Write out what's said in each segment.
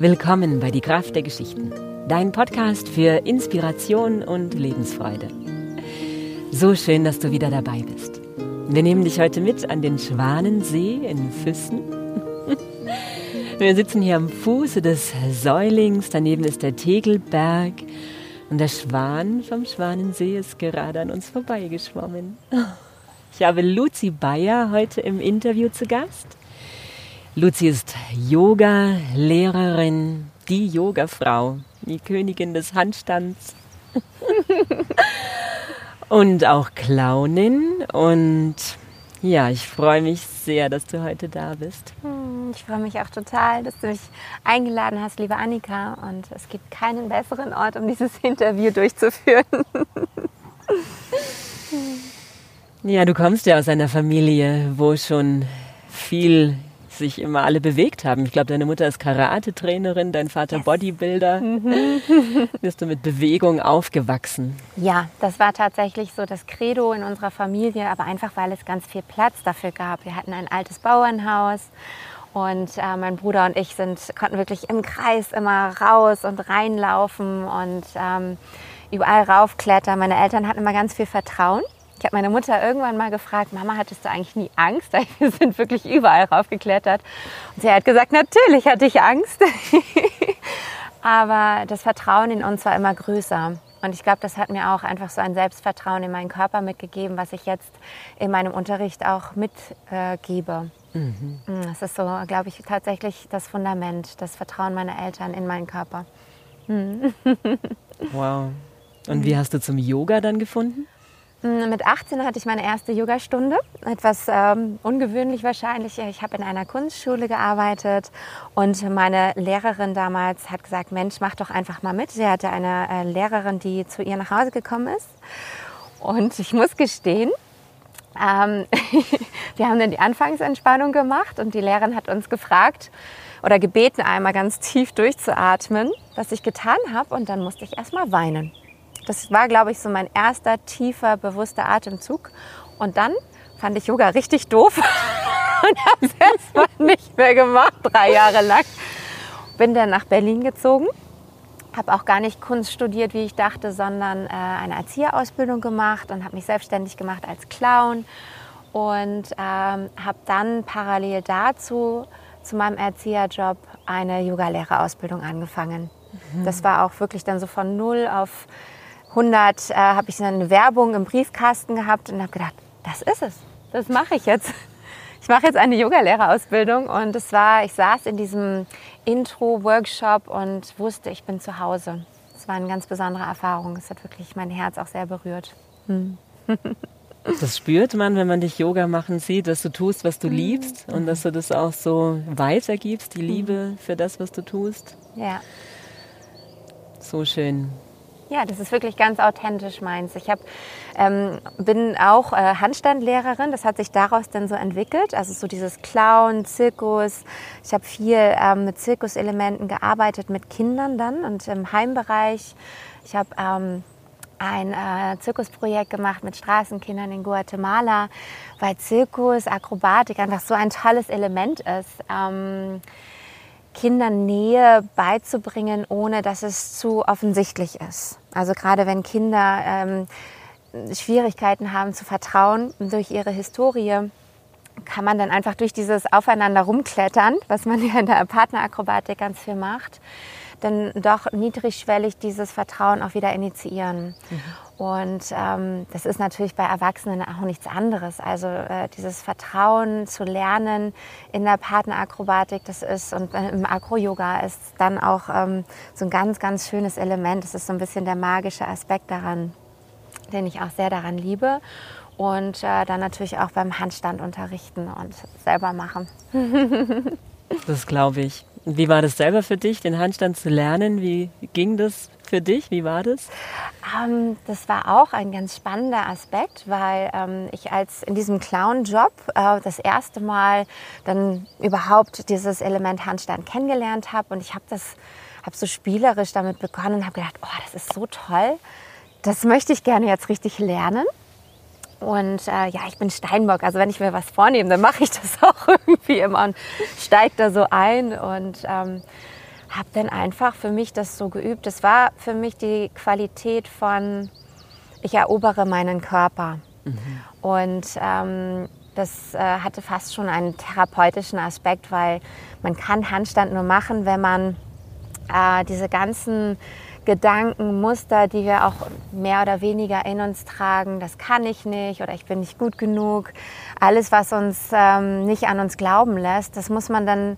Willkommen bei Die Kraft der Geschichten, dein Podcast für Inspiration und Lebensfreude. So schön, dass du wieder dabei bist. Wir nehmen dich heute mit an den Schwanensee in Füssen. Wir sitzen hier am Fuße des Säulings, daneben ist der Tegelberg und der Schwan vom Schwanensee ist gerade an uns vorbeigeschwommen. Ich habe Luzi Bayer heute im Interview zu Gast. Luzi ist Yoga-Lehrerin, die Yoga-Frau, die Königin des Handstands und auch Clownin. Und ja, ich freue mich sehr, dass du heute da bist. Hm, ich freue mich auch total, dass du mich eingeladen hast, liebe Annika. Und es gibt keinen besseren Ort, um dieses Interview durchzuführen. ja, du kommst ja aus einer Familie, wo schon viel sich immer alle bewegt haben. Ich glaube, deine Mutter ist Karate-Trainerin, dein Vater yes. Bodybuilder. Mhm. Bist du mit Bewegung aufgewachsen? Ja, das war tatsächlich so das Credo in unserer Familie, aber einfach, weil es ganz viel Platz dafür gab. Wir hatten ein altes Bauernhaus und äh, mein Bruder und ich sind, konnten wirklich im Kreis immer raus und reinlaufen und ähm, überall raufklettern. Meine Eltern hatten immer ganz viel Vertrauen. Ich habe meine Mutter irgendwann mal gefragt, Mama, hattest du eigentlich nie Angst? Wir sind wirklich überall raufgeklettert. Und sie hat gesagt, natürlich hatte ich Angst. Aber das Vertrauen in uns war immer größer. Und ich glaube, das hat mir auch einfach so ein Selbstvertrauen in meinen Körper mitgegeben, was ich jetzt in meinem Unterricht auch mitgebe. Äh, mhm. Das ist so, glaube ich, tatsächlich das Fundament, das Vertrauen meiner Eltern in meinen Körper. Mhm. wow. Und wie hast du zum Yoga dann gefunden? Mit 18 hatte ich meine erste Yogastunde. Etwas ähm, ungewöhnlich wahrscheinlich. Ich habe in einer Kunstschule gearbeitet und meine Lehrerin damals hat gesagt, Mensch, mach doch einfach mal mit. Sie hatte eine äh, Lehrerin, die zu ihr nach Hause gekommen ist. Und ich muss gestehen, ähm, wir haben dann die Anfangsentspannung gemacht und die Lehrerin hat uns gefragt oder gebeten, einmal ganz tief durchzuatmen, was ich getan habe. Und dann musste ich erstmal weinen. Das war, glaube ich, so mein erster tiefer, bewusster Atemzug. Und dann fand ich Yoga richtig doof und habe es erstmal nicht mehr gemacht, drei Jahre lang. Bin dann nach Berlin gezogen, habe auch gar nicht Kunst studiert, wie ich dachte, sondern äh, eine Erzieherausbildung gemacht und habe mich selbstständig gemacht als Clown und ähm, habe dann parallel dazu zu meinem Erzieherjob eine Yogalehrerausbildung angefangen. Mhm. Das war auch wirklich dann so von null auf 100 äh, habe ich dann eine Werbung im Briefkasten gehabt und habe gedacht, das ist es, das mache ich jetzt. Ich mache jetzt eine Yogalehrerausbildung und es war, ich saß in diesem Intro-Workshop und wusste, ich bin zu Hause. Es war eine ganz besondere Erfahrung. Es hat wirklich mein Herz auch sehr berührt. Hm. Das spürt man, wenn man dich Yoga machen sieht, dass du tust, was du hm. liebst und dass du das auch so weitergibst, die Liebe für das, was du tust. Ja. So schön. Ja, das ist wirklich ganz authentisch meins. Ich hab, ähm, bin auch äh, Handstandlehrerin. Das hat sich daraus dann so entwickelt. Also so dieses Clown, Zirkus. Ich habe viel ähm, mit Zirkuselementen gearbeitet mit Kindern dann und im Heimbereich. Ich habe ähm, ein äh, Zirkusprojekt gemacht mit Straßenkindern in Guatemala, weil Zirkus, Akrobatik einfach so ein tolles Element ist. Ähm, Kindern Nähe beizubringen, ohne dass es zu offensichtlich ist. Also gerade wenn Kinder ähm, Schwierigkeiten haben zu vertrauen durch ihre Historie, kann man dann einfach durch dieses Aufeinander rumklettern, was man ja in der Partnerakrobatik ganz viel macht, dann doch niedrigschwellig dieses Vertrauen auch wieder initiieren. Mhm. Und ähm, das ist natürlich bei Erwachsenen auch nichts anderes. Also äh, dieses Vertrauen zu lernen in der Partnerakrobatik, das ist und im Akro-Yoga ist dann auch ähm, so ein ganz, ganz schönes Element. Das ist so ein bisschen der magische Aspekt daran, den ich auch sehr daran liebe. Und äh, dann natürlich auch beim Handstand unterrichten und selber machen. das glaube ich. Wie war das selber für dich, den Handstand zu lernen? Wie ging das für dich? Wie war das? Ähm, das war auch ein ganz spannender Aspekt, weil ähm, ich als in diesem Clown-Job äh, das erste Mal dann überhaupt dieses Element Handstand kennengelernt habe und ich habe das habe so spielerisch damit begonnen und habe gedacht, oh, das ist so toll, das möchte ich gerne jetzt richtig lernen. Und äh, ja, ich bin Steinbock. Also wenn ich mir was vornehme, dann mache ich das auch irgendwie immer und steige da so ein und ähm, habe dann einfach für mich das so geübt. Es war für mich die Qualität von, ich erobere meinen Körper. Mhm. Und ähm, das äh, hatte fast schon einen therapeutischen Aspekt, weil man kann Handstand nur machen, wenn man äh, diese ganzen Gedanken, Muster, die wir auch mehr oder weniger in uns tragen, das kann ich nicht oder ich bin nicht gut genug, alles, was uns ähm, nicht an uns glauben lässt, das muss man dann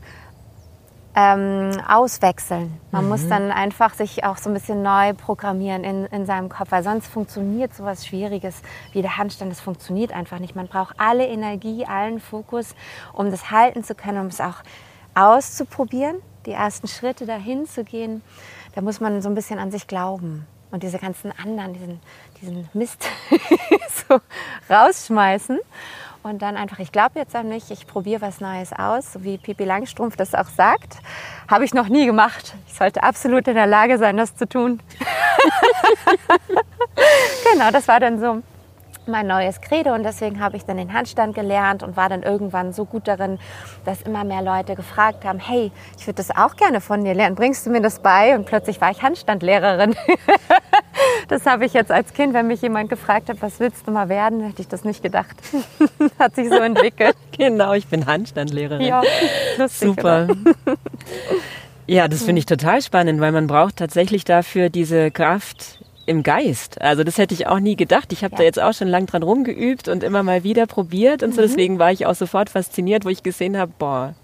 ähm, auswechseln. Man mhm. muss dann einfach sich auch so ein bisschen neu programmieren in, in seinem Kopf, weil sonst funktioniert so was Schwieriges wie der Handstand. Das funktioniert einfach nicht. Man braucht alle Energie, allen Fokus, um das halten zu können, um es auch auszuprobieren, die ersten Schritte dahin zu gehen. Da muss man so ein bisschen an sich glauben und diese ganzen anderen, diesen, diesen Mist so rausschmeißen und dann einfach, ich glaube jetzt an mich, ich probiere was Neues aus, so wie Pipi Langstrumpf das auch sagt. Habe ich noch nie gemacht. Ich sollte absolut in der Lage sein, das zu tun. genau, das war dann so mein neues Credo und deswegen habe ich dann den Handstand gelernt und war dann irgendwann so gut darin, dass immer mehr Leute gefragt haben, hey, ich würde das auch gerne von dir lernen, bringst du mir das bei? Und plötzlich war ich Handstandlehrerin. das habe ich jetzt als Kind, wenn mich jemand gefragt hat, was willst du mal werden, hätte ich das nicht gedacht. hat sich so entwickelt. Genau, ich bin Handstandlehrerin. Ja, lustig, Super. Ja, das finde ich total spannend, weil man braucht tatsächlich dafür diese Kraft im Geist. Also das hätte ich auch nie gedacht. Ich habe ja. da jetzt auch schon lang dran rumgeübt und immer mal wieder probiert und mhm. so. Deswegen war ich auch sofort fasziniert, wo ich gesehen habe, boah,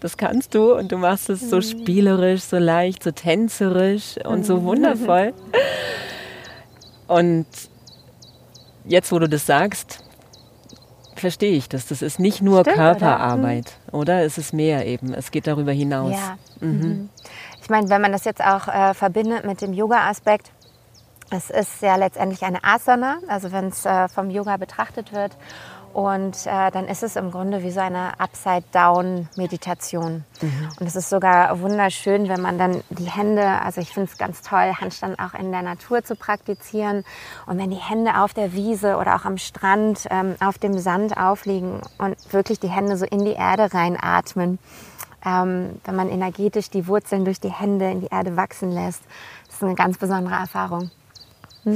das kannst du und du machst es so mhm. spielerisch, so leicht, so tänzerisch und so mhm. wundervoll. Und jetzt, wo du das sagst, verstehe ich das. Das ist nicht nur Stimmt, Körperarbeit, oder? Mhm. oder? Es ist mehr eben. Es geht darüber hinaus. Ja. Mhm. Ich meine, wenn man das jetzt auch äh, verbindet mit dem Yoga-Aspekt, es ist ja letztendlich eine Asana, also wenn es äh, vom Yoga betrachtet wird. Und äh, dann ist es im Grunde wie so eine Upside-Down-Meditation. Mhm. Und es ist sogar wunderschön, wenn man dann die Hände, also ich finde es ganz toll, Handstand auch in der Natur zu praktizieren. Und wenn die Hände auf der Wiese oder auch am Strand ähm, auf dem Sand aufliegen und wirklich die Hände so in die Erde reinatmen, ähm, wenn man energetisch die Wurzeln durch die Hände in die Erde wachsen lässt, das ist eine ganz besondere Erfahrung.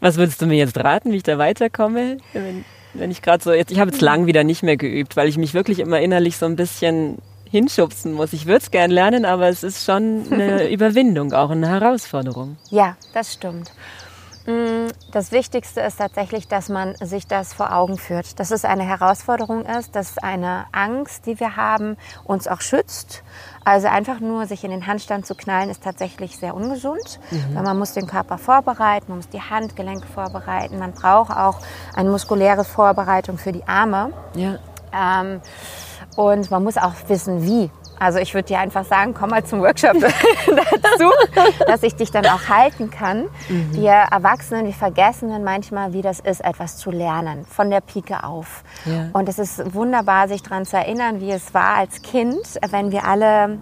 Was würdest du mir jetzt raten, wie ich da weiterkomme? Wenn, wenn ich gerade so, jetzt, ich habe jetzt lang wieder nicht mehr geübt, weil ich mich wirklich immer innerlich so ein bisschen hinschubsen muss. Ich würde es gern lernen, aber es ist schon eine Überwindung, auch eine Herausforderung. Ja, das stimmt. Das Wichtigste ist tatsächlich, dass man sich das vor Augen führt, dass es eine Herausforderung ist, dass eine Angst, die wir haben, uns auch schützt. Also einfach nur sich in den Handstand zu knallen, ist tatsächlich sehr ungesund, mhm. weil man muss den Körper vorbereiten, man muss die Handgelenke vorbereiten, man braucht auch eine muskuläre Vorbereitung für die Arme. Ja. Ähm, und man muss auch wissen, wie. Also ich würde dir einfach sagen, komm mal zum Workshop dazu, dass ich dich dann auch halten kann. Mhm. Wir Erwachsenen, wir vergessen dann manchmal, wie das ist, etwas zu lernen, von der Pike auf. Ja. Und es ist wunderbar, sich daran zu erinnern, wie es war als Kind, wenn wir alle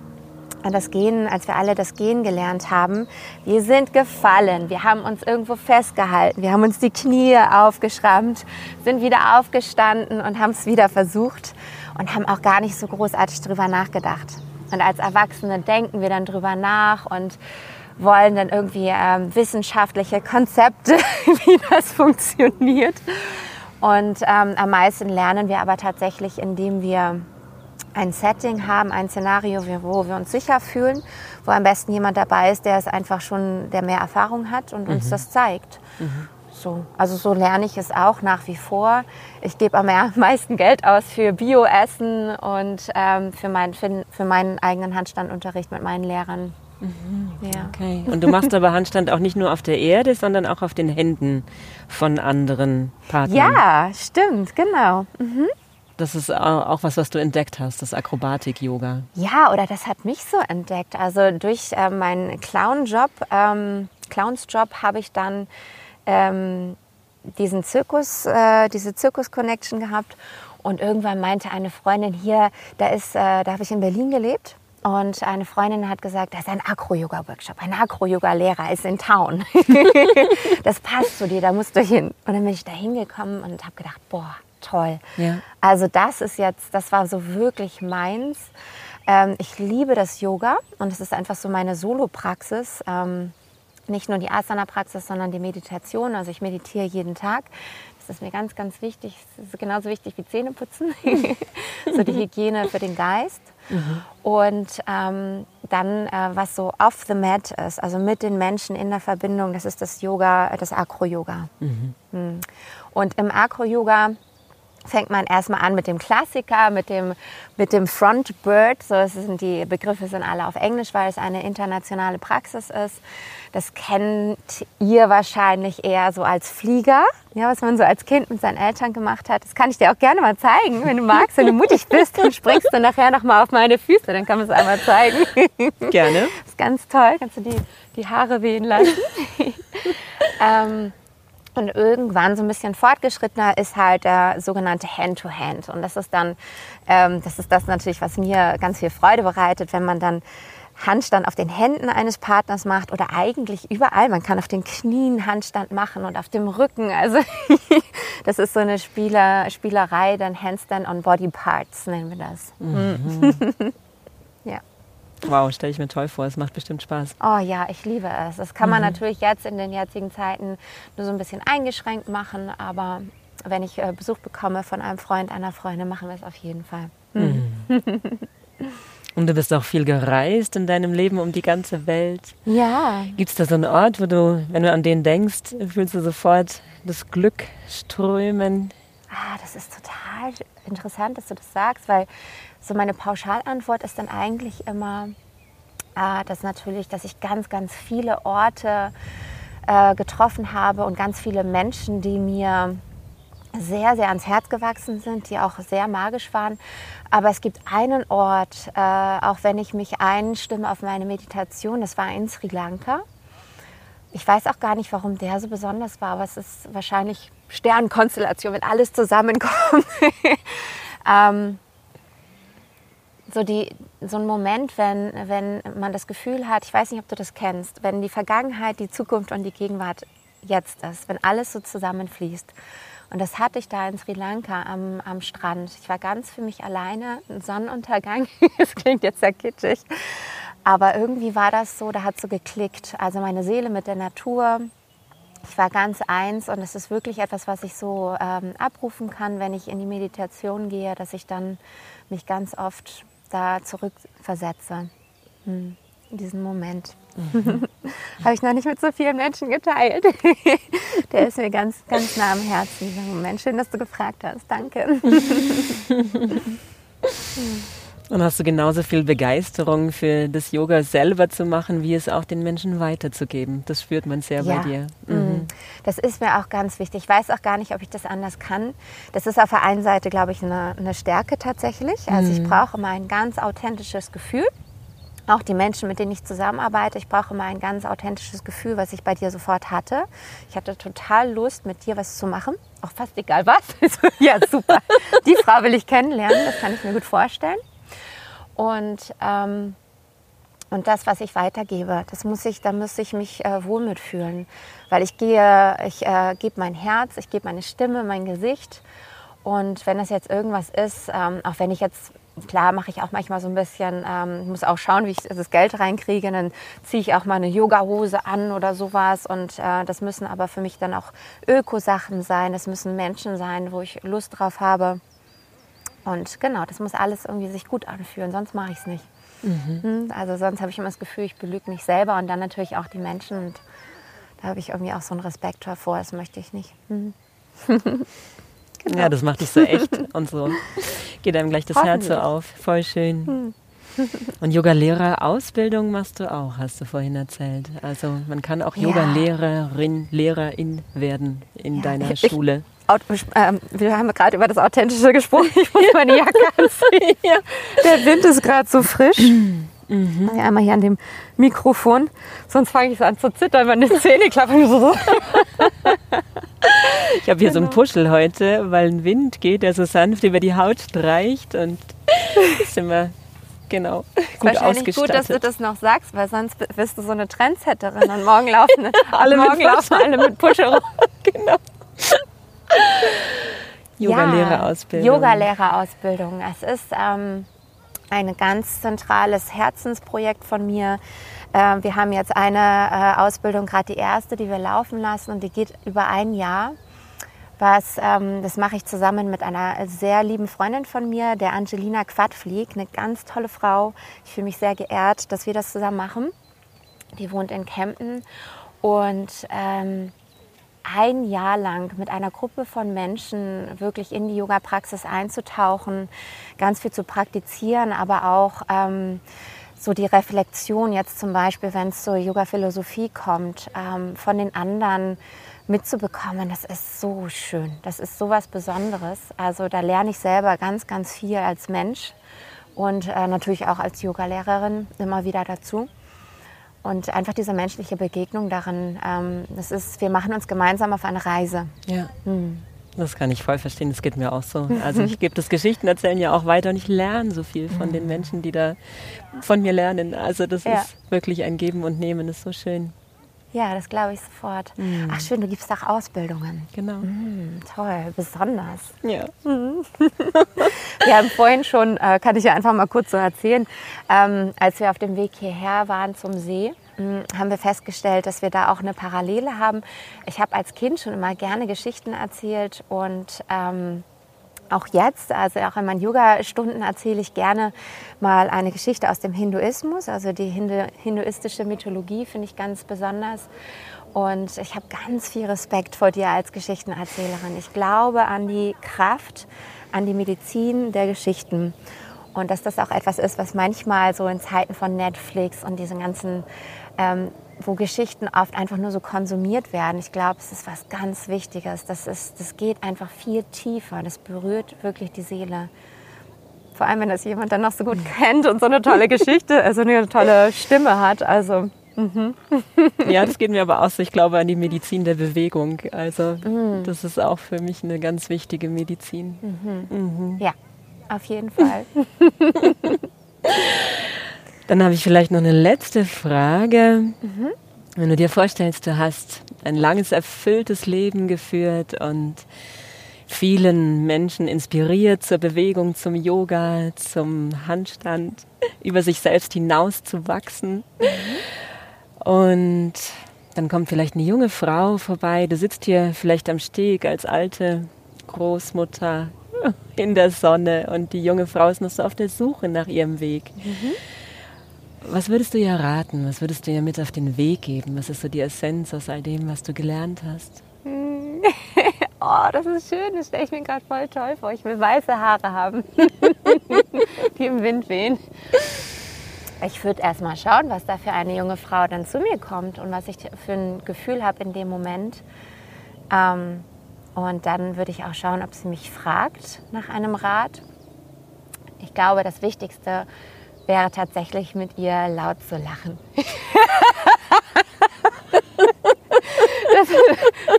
das Gehen, als wir alle das Gehen gelernt haben. Wir sind gefallen, wir haben uns irgendwo festgehalten, wir haben uns die Knie aufgeschrammt, sind wieder aufgestanden und haben es wieder versucht und haben auch gar nicht so großartig drüber nachgedacht. Und als Erwachsene denken wir dann drüber nach und wollen dann irgendwie ähm, wissenschaftliche Konzepte, wie das funktioniert. Und ähm, am meisten lernen wir aber tatsächlich, indem wir ein Setting haben, ein Szenario, wo wir uns sicher fühlen, wo am besten jemand dabei ist, der es einfach schon, der mehr Erfahrung hat und mhm. uns das zeigt. Mhm so. Also so lerne ich es auch nach wie vor. Ich gebe am meisten Geld aus für Bio-Essen und ähm, für, mein, für, für, meinen eigenen Handstandunterricht mit meinen Lehrern. Mhm. Ja. Okay. Und du machst aber Handstand auch nicht nur auf der Erde, sondern auch auf den Händen von anderen Partnern. Ja, stimmt, genau. Mhm. Das ist auch was, was du entdeckt hast, das Akrobatik-Yoga. Ja, oder das hat mich so entdeckt. Also durch äh, meinen Clown-Job, ähm, Clowns-Job habe ich dann ähm, diesen Zirkus, äh, diese Zirkus-Connection gehabt. Und irgendwann meinte eine Freundin hier, da ist, äh, da habe ich in Berlin gelebt. Und eine Freundin hat gesagt, da ist ein Acro-Yoga-Workshop. Ein Acro-Yoga-Lehrer ist in Town. das passt zu dir, da musst du hin. Und dann bin ich da hingekommen und habe gedacht, boah, toll. Ja. Also das ist jetzt, das war so wirklich meins. Ähm, ich liebe das Yoga und es ist einfach so meine Solo-Praxis. Ähm, nicht nur die Asana-Praxis, sondern die Meditation. Also ich meditiere jeden Tag. Das ist mir ganz, ganz wichtig. Das ist genauso wichtig wie Zähneputzen. so die Hygiene für den Geist. Mhm. Und ähm, dann, äh, was so off the mat ist, also mit den Menschen in der Verbindung, das ist das Yoga, das Acro-Yoga. Mhm. Hm. Und im Acro-Yoga fängt man erstmal an mit dem Klassiker, mit dem, mit dem Front Bird. So, sind die Begriffe sind alle auf Englisch, weil es eine internationale Praxis ist. Das kennt ihr wahrscheinlich eher so als Flieger, ja, was man so als Kind mit seinen Eltern gemacht hat. Das kann ich dir auch gerne mal zeigen, wenn du magst, wenn du mutig bist, dann springst du nachher noch mal auf meine Füße, dann kann man es einmal zeigen. Gerne. Das ist ganz toll, kannst du die, die Haare wehen lassen. ähm, und irgendwann so ein bisschen fortgeschrittener ist halt der sogenannte Hand-to-Hand. -Hand. Und das ist dann, ähm, das ist das natürlich, was mir ganz viel Freude bereitet, wenn man dann Handstand auf den Händen eines Partners macht oder eigentlich überall. Man kann auf den Knien Handstand machen und auf dem Rücken. Also das ist so eine Spieler, Spielerei, dann Handstand on Body Parts nennen wir das. Mhm. ja. Wow, stelle ich mir toll vor. Es macht bestimmt Spaß. Oh ja, ich liebe es. Das kann man mhm. natürlich jetzt in den jetzigen Zeiten nur so ein bisschen eingeschränkt machen, aber wenn ich äh, Besuch bekomme von einem Freund, einer Freundin, machen wir es auf jeden Fall. Mhm. Und du bist auch viel gereist in deinem Leben um die ganze Welt. Ja. Gibt es da so einen Ort, wo du, wenn du an den denkst, fühlst du sofort das Glück strömen? Ah, das ist total interessant, dass du das sagst, weil so meine Pauschalantwort ist dann eigentlich immer, äh, dass natürlich, dass ich ganz, ganz viele Orte äh, getroffen habe und ganz viele Menschen, die mir sehr, sehr ans Herz gewachsen sind, die auch sehr magisch waren. Aber es gibt einen Ort, äh, auch wenn ich mich einstimme auf meine Meditation, das war in Sri Lanka. Ich weiß auch gar nicht, warum der so besonders war, aber es ist wahrscheinlich Sternkonstellation, wenn alles zusammenkommt. ähm, so, die, so ein Moment, wenn, wenn man das Gefühl hat, ich weiß nicht, ob du das kennst, wenn die Vergangenheit, die Zukunft und die Gegenwart jetzt ist, wenn alles so zusammenfließt. Und das hatte ich da in Sri Lanka am, am Strand. Ich war ganz für mich alleine, ein Sonnenuntergang. das klingt jetzt sehr kitschig. Aber irgendwie war das so, da hat so geklickt. Also meine Seele mit der Natur. Ich war ganz eins und es ist wirklich etwas, was ich so ähm, abrufen kann, wenn ich in die Meditation gehe, dass ich dann mich ganz oft da zurückversetze. Hm, in diesen Moment. Mhm. Habe ich noch nicht mit so vielen Menschen geteilt. Der ist mir ganz, ganz nah am Herzen, dieser Moment. Schön, dass du gefragt hast. Danke. Und hast du genauso viel Begeisterung für das Yoga selber zu machen, wie es auch den Menschen weiterzugeben? Das spürt man sehr ja. bei dir. Mhm. mhm. Das ist mir auch ganz wichtig. Ich weiß auch gar nicht, ob ich das anders kann. Das ist auf der einen Seite, glaube ich, eine, eine Stärke tatsächlich. Also mhm. ich brauche immer ein ganz authentisches Gefühl auch die Menschen, mit denen ich zusammenarbeite, ich brauche immer ein ganz authentisches Gefühl, was ich bei dir sofort hatte. Ich hatte total Lust, mit dir was zu machen, auch fast egal was. ja, super. Die Frau will ich kennenlernen, das kann ich mir gut vorstellen. Und, ähm, und das, was ich weitergebe, das muss ich, da muss ich mich äh, wohl mitfühlen. Weil ich gehe, ich äh, gebe mein Herz, ich gebe meine Stimme, mein Gesicht. Und wenn das jetzt irgendwas ist, ähm, auch wenn ich jetzt klar mache ich auch manchmal so ein bisschen, ähm, muss auch schauen, wie ich das Geld reinkriege. Dann ziehe ich auch mal eine Yoga-Hose an oder sowas. Und äh, das müssen aber für mich dann auch Öko-Sachen sein. Das müssen Menschen sein, wo ich Lust drauf habe. Und genau, das muss alles irgendwie sich gut anfühlen, sonst mache ich es nicht. Mhm. Hm, also sonst habe ich immer das Gefühl, ich belüge mich selber und dann natürlich auch die Menschen. Und da habe ich irgendwie auch so einen Respekt davor, das möchte ich nicht. Mhm. Genau. Ja, das macht dich so echt und so. Geht einem gleich das Herz so auf. Voll schön. Hm. Und Yoga-Lehrer-Ausbildung machst du auch, hast du vorhin erzählt. Also man kann auch ja. Yoga-Lehrerin, Lehrerin werden in ja, deiner ich, Schule. Ähm, wir haben gerade über das Authentische gesprochen. Ich muss meine Jacke anziehen. ja. Der Wind ist gerade so frisch. Mhm. Einmal hier an dem Mikrofon, sonst fange ich so an zu zittern, meine Zähne klappen so. Ich habe hier genau. so einen genau. Puschel heute, weil ein Wind geht, der so sanft über die Haut streicht und ist immer genau gut Wahrscheinlich gut, dass du das noch sagst, weil sonst bist du so eine Trendsetterin und morgen laufen alle, morgen mit laufen alle mit Puschel rum. genau. Yoga-Lehrerausbildung. Ja, Yoga-Lehrerausbildung. Es ist ähm, ein ganz zentrales Herzensprojekt von mir. Äh, wir haben jetzt eine äh, Ausbildung, gerade die erste, die wir laufen lassen und die geht über ein Jahr. Was, ähm, das mache ich zusammen mit einer sehr lieben Freundin von mir, der Angelina Quadflieg, eine ganz tolle Frau. Ich fühle mich sehr geehrt, dass wir das zusammen machen. Die wohnt in Kempten und ähm, ein Jahr lang mit einer Gruppe von Menschen wirklich in die Yoga-Praxis einzutauchen, ganz viel zu praktizieren, aber auch ähm, so die Reflexion jetzt zum Beispiel, wenn es zur Yoga-Philosophie kommt, ähm, von den anderen mitzubekommen, das ist so schön. Das ist so was Besonderes. Also da lerne ich selber ganz, ganz viel als Mensch und äh, natürlich auch als Yogalehrerin immer wieder dazu. Und einfach diese menschliche Begegnung darin, ähm, das ist, wir machen uns gemeinsam auf eine Reise. Ja. Hm. Das kann ich voll verstehen, das geht mir auch so. Also ich gebe das Geschichten erzählen ja auch weiter und ich lerne so viel von den Menschen, die da von mir lernen. Also das ja. ist wirklich ein Geben und Nehmen, das ist so schön. Ja, das glaube ich sofort. Mhm. Ach schön, du gibst auch Ausbildungen. Genau. Mhm, toll, besonders. Ja. Mhm. wir haben vorhin schon, äh, kann ich ja einfach mal kurz so erzählen, ähm, als wir auf dem Weg hierher waren zum See, hm, haben wir festgestellt, dass wir da auch eine Parallele haben. Ich habe als Kind schon immer gerne Geschichten erzählt und ähm, auch jetzt, also auch in meinen Yoga-Stunden erzähle ich gerne mal eine Geschichte aus dem Hinduismus. Also die Hindu hinduistische Mythologie finde ich ganz besonders. Und ich habe ganz viel Respekt vor dir als Geschichtenerzählerin. Ich glaube an die Kraft, an die Medizin der Geschichten. Und dass das auch etwas ist, was manchmal so in Zeiten von Netflix und diesen ganzen ähm, wo Geschichten oft einfach nur so konsumiert werden. Ich glaube, es ist was ganz Wichtiges. Das, ist, das geht einfach viel tiefer. Das berührt wirklich die Seele. Vor allem, wenn das jemand dann noch so gut kennt und so eine tolle Geschichte, also eine tolle Stimme hat. Also Mhm. Ja, das geht mir aber auch so. Ich glaube an die Medizin der Bewegung. Also mhm. das ist auch für mich eine ganz wichtige Medizin. Mhm. mhm. Ja, auf jeden Fall. Dann habe ich vielleicht noch eine letzte Frage. Mhm. Wenn du dir vorstellst, du hast ein langes, erfülltes Leben geführt und vielen Menschen inspiriert zur Bewegung, zum Yoga, zum Handstand, über sich selbst hinaus zu wachsen. Mhm. Und dann kommt vielleicht eine junge Frau vorbei, du sitzt hier vielleicht am Steg als alte Großmutter in der Sonne und die junge Frau ist noch so auf der Suche nach ihrem Weg. Mhm. Was würdest du ihr raten? Was würdest du ihr mit auf den Weg geben? Was ist so die Essenz aus all dem, was du gelernt hast? oh, das ist schön. Das stelle ich mir gerade voll toll vor. Ich will weiße Haare haben, die im Wind wehen. Ich würde erst mal schauen, was da für eine junge Frau dann zu mir kommt und was ich für ein Gefühl habe in dem Moment. Ähm, und dann würde ich auch schauen, ob sie mich fragt nach einem Rat. Ich glaube, das Wichtigste wäre tatsächlich mit ihr laut zu lachen. das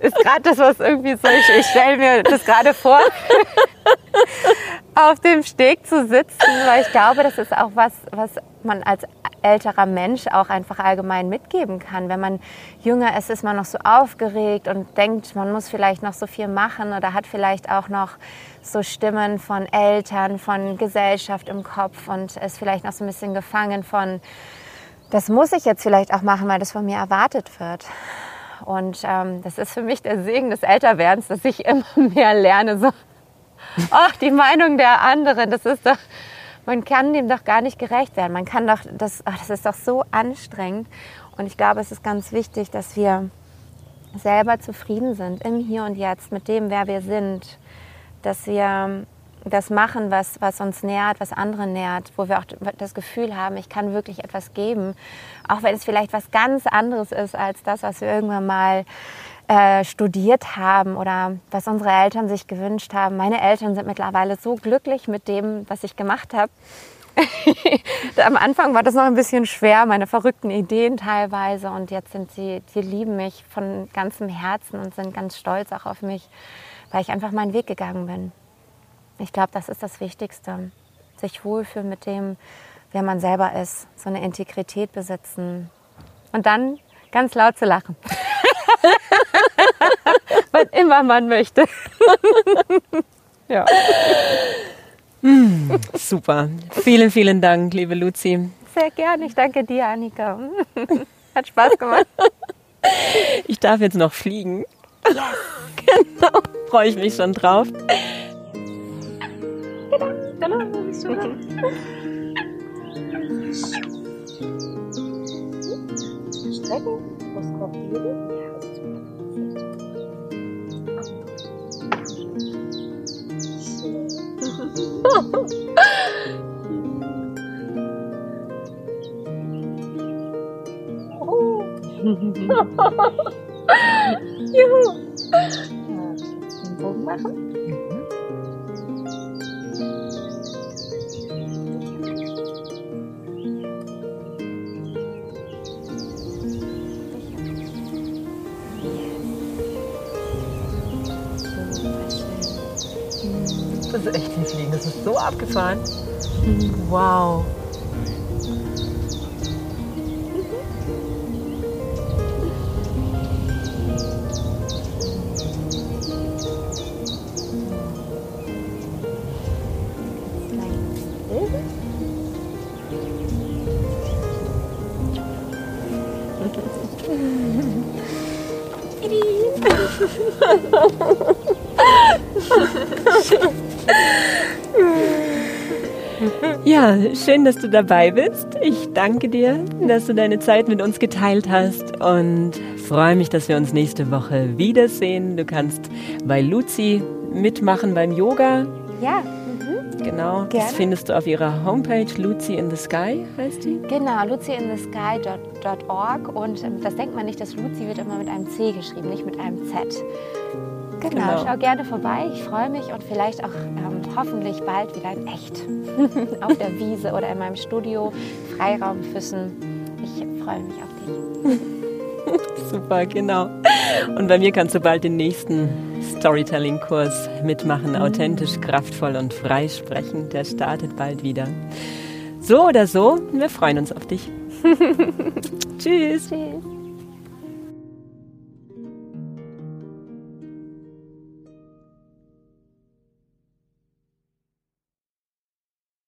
ist gerade das, was irgendwie so, ich, ich stelle mir das gerade vor, auf dem Steg zu sitzen, weil ich glaube, das ist auch was, was man als älterer Mensch auch einfach allgemein mitgeben kann. Wenn man jünger ist, ist man noch so aufgeregt und denkt, man muss vielleicht noch so viel machen oder hat vielleicht auch noch so Stimmen von Eltern, von Gesellschaft im Kopf und ist vielleicht noch so ein bisschen gefangen von, das muss ich jetzt vielleicht auch machen, weil das von mir erwartet wird. Und ähm, das ist für mich der Segen des Älterwerdens, dass ich immer mehr lerne, so, ach, die Meinung der anderen, das ist doch, man kann dem doch gar nicht gerecht werden. Man kann doch, das, ach, das ist doch so anstrengend. Und ich glaube, es ist ganz wichtig, dass wir selber zufrieden sind im Hier und Jetzt mit dem, wer wir sind dass wir das machen, was, was uns nährt, was andere nährt, wo wir auch das Gefühl haben, ich kann wirklich etwas geben, auch wenn es vielleicht was ganz anderes ist als das, was wir irgendwann mal äh, studiert haben oder was unsere Eltern sich gewünscht haben. Meine Eltern sind mittlerweile so glücklich mit dem, was ich gemacht habe. Am Anfang war das noch ein bisschen schwer, meine verrückten Ideen teilweise. Und jetzt sind sie, sie lieben mich von ganzem Herzen und sind ganz stolz auch auf mich weil ich einfach meinen Weg gegangen bin. Ich glaube, das ist das Wichtigste. Sich wohlfühlen mit dem, wer man selber ist, so eine Integrität besitzen und dann ganz laut zu lachen. Wann immer man möchte. ja. Mm, super. Vielen, vielen Dank, liebe Luzi. Sehr gerne. Ich danke dir, Annika. Hat Spaß gemacht. Ich darf jetzt noch fliegen. Yes. Genau. Freue ich mich schon drauf. Genau. Genau. Strecken, Brustkorb heben. Juhu. Den Bogen machen. Abgefahren. Wow. Ja, schön, dass du dabei bist. Ich danke dir, dass du deine Zeit mit uns geteilt hast und freue mich, dass wir uns nächste Woche wiedersehen. Du kannst bei Luzi mitmachen beim Yoga. Ja. Mhm. Genau, Gerne. das findest du auf ihrer Homepage, Lucy in the Sky heißt die. Genau, lucyinthesky.org und ähm, das denkt man nicht, das Lucy wird immer mit einem C geschrieben, nicht mit einem Z. Genau, genau. schau gerne vorbei. Ich freue mich und vielleicht auch ähm, hoffentlich bald wieder in echt auf der Wiese oder in meinem Studio, Freiraumfüssen. Ich freue mich auf dich. Super, genau. Und bei mir kannst du bald den nächsten Storytelling-Kurs mitmachen. Authentisch, kraftvoll und frei sprechen. Der startet bald wieder. So oder so, wir freuen uns auf dich. Tschüss. Tschüss.